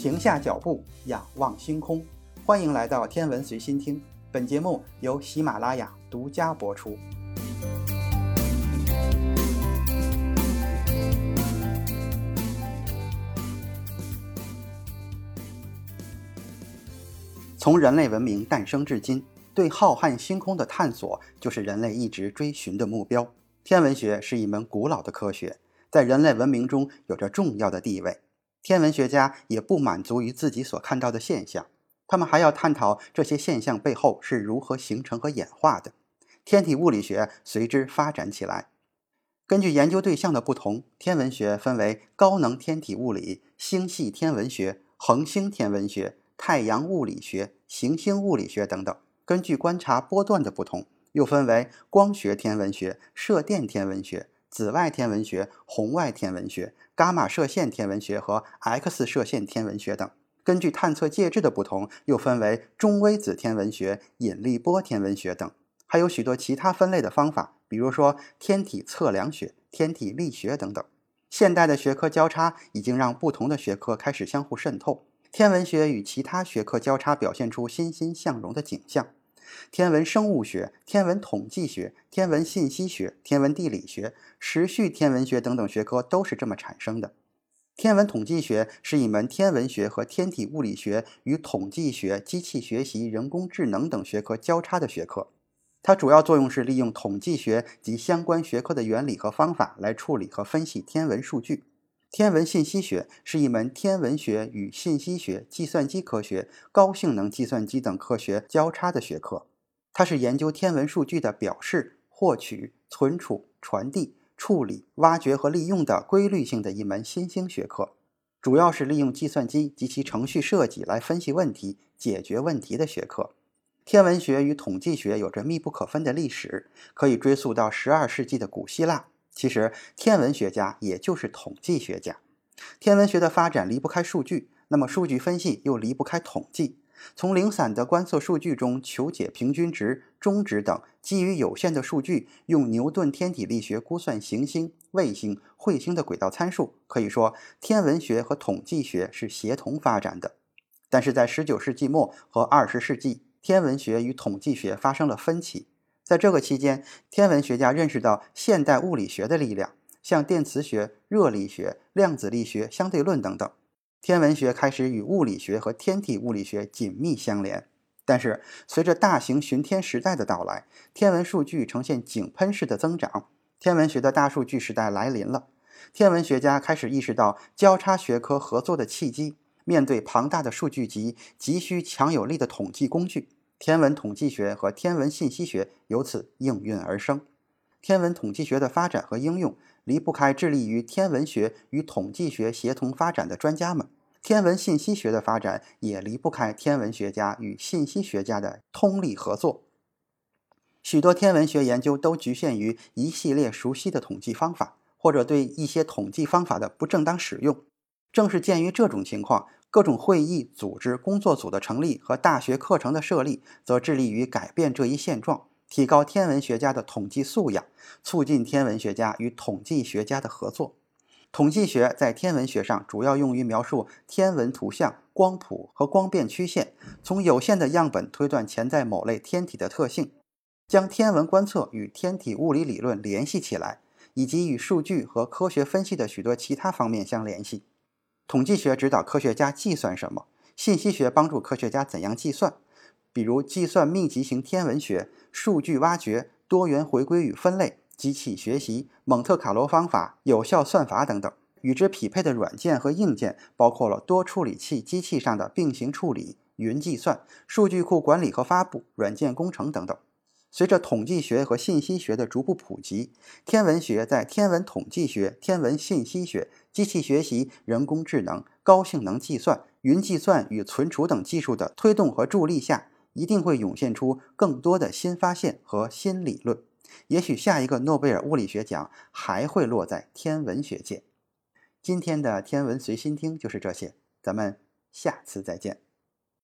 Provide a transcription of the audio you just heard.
停下脚步，仰望星空。欢迎来到天文随心听，本节目由喜马拉雅独家播出。从人类文明诞生至今，对浩瀚星空的探索就是人类一直追寻的目标。天文学是一门古老的科学，在人类文明中有着重要的地位。天文学家也不满足于自己所看到的现象，他们还要探讨这些现象背后是如何形成和演化的。天体物理学随之发展起来。根据研究对象的不同，天文学分为高能天体物理、星系天文学、恒星天文学。太阳物理学、行星物理学等等，根据观察波段的不同，又分为光学天文学、射电天文学、紫外天文学、红外天文学、伽马射线天文学和 X 射线天文学等。根据探测介质的不同，又分为中微子天文学、引力波天文学等。还有许多其他分类的方法，比如说天体测量学、天体力学等等。现代的学科交叉已经让不同的学科开始相互渗透。天文学与其他学科交叉，表现出欣欣向荣的景象。天文生物学、天文统计学、天文信息学、天文地理学、时序天文学等等学科都是这么产生的。天文统计学是一门天文学和天体物理学与统计学、机器学习、人工智能等学科交叉的学科。它主要作用是利用统计学及相关学科的原理和方法来处理和分析天文数据。天文信息学是一门天文学与信息学、计算机科学、高性能计算机等科学交叉的学科。它是研究天文数据的表示、获取、存储、传递、处理、挖掘和利用的规律性的一门新兴学科，主要是利用计算机及其程序设计来分析问题、解决问题的学科。天文学与统计学有着密不可分的历史，可以追溯到十二世纪的古希腊。其实，天文学家也就是统计学家。天文学的发展离不开数据，那么数据分析又离不开统计。从零散的观测数据中求解平均值、中值等，基于有限的数据，用牛顿天体力学估算行星、卫星、彗星的轨道参数。可以说，天文学和统计学是协同发展的。但是在19世纪末和20世纪，天文学与统计学发生了分歧。在这个期间，天文学家认识到现代物理学的力量，像电磁学、热力学、量子力学、相对论等等。天文学开始与物理学和天体物理学紧密相连。但是，随着大型巡天时代的到来，天文数据呈现井喷式的增长，天文学的大数据时代来临了。天文学家开始意识到交叉学科合作的契机，面对庞大的数据集，急需强有力的统计工具。天文统计学和天文信息学由此应运而生。天文统计学的发展和应用离不开致力于天文学与统计学协同发展的专家们；天文信息学的发展也离不开天文学家与信息学家的通力合作。许多天文学研究都局限于一系列熟悉的统计方法，或者对一些统计方法的不正当使用。正是鉴于这种情况。各种会议、组织、工作组的成立和大学课程的设立，则致力于改变这一现状，提高天文学家的统计素养，促进天文学家与统计学家的合作。统计学在天文学上主要用于描述天文图像、光谱和光变曲线，从有限的样本推断潜在某类天体的特性，将天文观测与天体物理理论联系起来，以及与数据和科学分析的许多其他方面相联系。统计学指导科学家计算什么，信息学帮助科学家怎样计算，比如计算密集型天文学、数据挖掘、多元回归与分类、机器学习、蒙特卡罗方法、有效算法等等。与之匹配的软件和硬件包括了多处理器机器上的并行处理、云计算、数据库管理和发布、软件工程等等。随着统计学和信息学的逐步普及，天文学在天文统计学、天文信息学、机器学习、人工智能、高性能计算、云计算与存储等技术的推动和助力下，一定会涌现出更多的新发现和新理论。也许下一个诺贝尔物理学奖还会落在天文学界。今天的天文随心听就是这些，咱们下次再见。